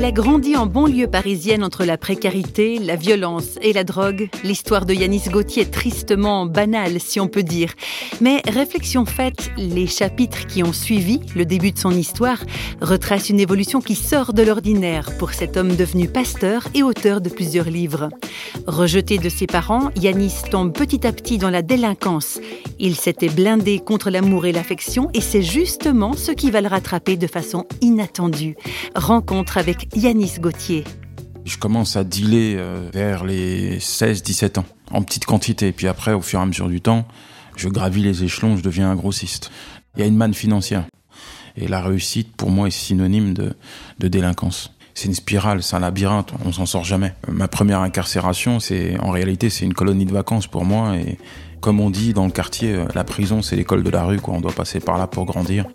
Il a grandi en banlieue parisienne entre la précarité, la violence et la drogue. L'histoire de Yanis Gauthier est tristement banale, si on peut dire. Mais réflexion faite, les chapitres qui ont suivi le début de son histoire retracent une évolution qui sort de l'ordinaire pour cet homme devenu pasteur et auteur de plusieurs livres. Rejeté de ses parents, Yanis tombe petit à petit dans la délinquance. Il s'était blindé contre l'amour et l'affection et c'est justement ce qui va le rattraper de façon inattendue. Rencontre avec Yanis Gauthier. Je commence à dealer euh, vers les 16-17 ans, en petite quantité. Puis après, au fur et à mesure du temps, je gravis les échelons, je deviens un grossiste. Il y a une manne financière. Et la réussite, pour moi, est synonyme de, de délinquance. C'est une spirale, c'est un labyrinthe, on s'en sort jamais. Ma première incarcération, c'est en réalité, c'est une colonie de vacances pour moi. Et comme on dit dans le quartier, euh, la prison, c'est l'école de la rue, quoi. On doit passer par là pour grandir.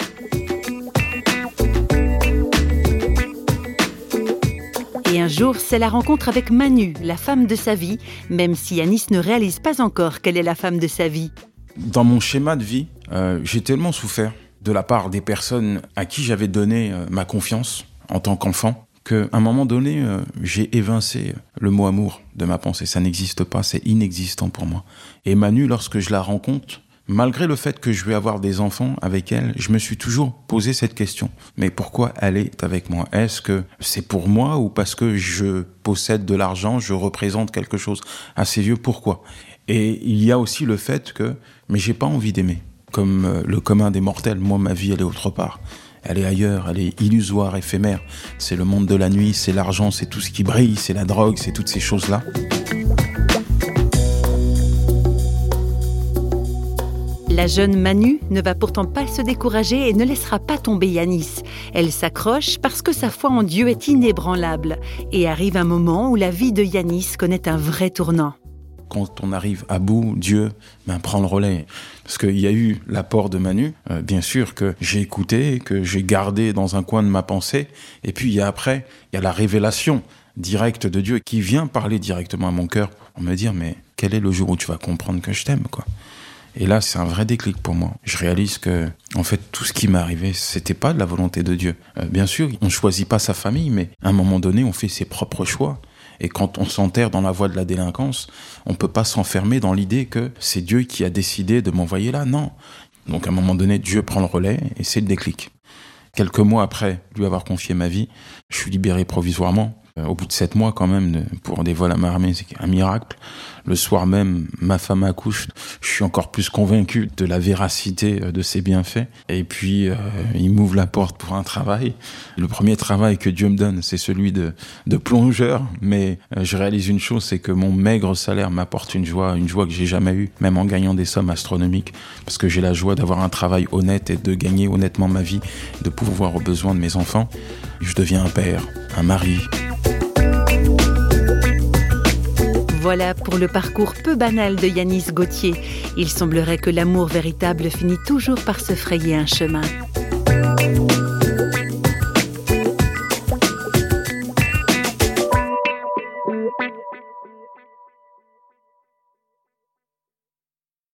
Et un jour, c'est la rencontre avec Manu, la femme de sa vie, même si Yanis ne réalise pas encore qu'elle est la femme de sa vie. Dans mon schéma de vie, euh, j'ai tellement souffert de la part des personnes à qui j'avais donné euh, ma confiance en tant qu'enfant qu'à un moment donné, euh, j'ai évincé le mot amour de ma pensée. Ça n'existe pas, c'est inexistant pour moi. Et Manu, lorsque je la rencontre, Malgré le fait que je vais avoir des enfants avec elle, je me suis toujours posé cette question. Mais pourquoi elle est avec moi? Est-ce que c'est pour moi ou parce que je possède de l'argent, je représente quelque chose à ses yeux Pourquoi? Et il y a aussi le fait que, mais j'ai pas envie d'aimer. Comme euh, le commun des mortels, moi ma vie elle est autre part. Elle est ailleurs, elle est illusoire, éphémère. C'est le monde de la nuit, c'est l'argent, c'est tout ce qui brille, c'est la drogue, c'est toutes ces choses-là. La jeune Manu ne va pourtant pas se décourager et ne laissera pas tomber Yanis. Elle s'accroche parce que sa foi en Dieu est inébranlable. Et arrive un moment où la vie de Yanis connaît un vrai tournant. Quand on arrive à bout, Dieu ben, prend le relais. Parce qu'il y a eu l'apport de Manu, euh, bien sûr, que j'ai écouté, que j'ai gardé dans un coin de ma pensée. Et puis il y a après, il y a la révélation directe de Dieu qui vient parler directement à mon cœur pour me dire mais quel est le jour où tu vas comprendre que je t'aime quoi? Et là, c'est un vrai déclic pour moi. Je réalise que, en fait, tout ce qui m'est arrivé, c'était pas de la volonté de Dieu. Euh, bien sûr, on choisit pas sa famille, mais à un moment donné, on fait ses propres choix. Et quand on s'enterre dans la voie de la délinquance, on peut pas s'enfermer dans l'idée que c'est Dieu qui a décidé de m'envoyer là. Non. Donc à un moment donné, Dieu prend le relais et c'est le déclic. Quelques mois après lui avoir confié ma vie, je suis libéré provisoirement. Euh, au bout de sept mois quand même, pour des vols à main armée, c'est un miracle. Le soir même, ma femme accouche. Je suis encore plus convaincu de la véracité euh, de ses bienfaits. Et puis, euh, il m'ouvre la porte pour un travail. Le premier travail que Dieu me donne, c'est celui de, plongeur. Mais je réalise une chose, c'est que mon maigre salaire m'apporte une joie, une joie que j'ai jamais eue, même en gagnant des sommes astronomiques. Parce que j'ai la joie d'avoir un travail honnête et de gagner honnêtement ma vie, de pouvoir aux besoins de mes enfants. Je deviens un père, un mari, Voilà pour le parcours peu banal de Yanis Gauthier. Il semblerait que l'amour véritable finit toujours par se frayer un chemin.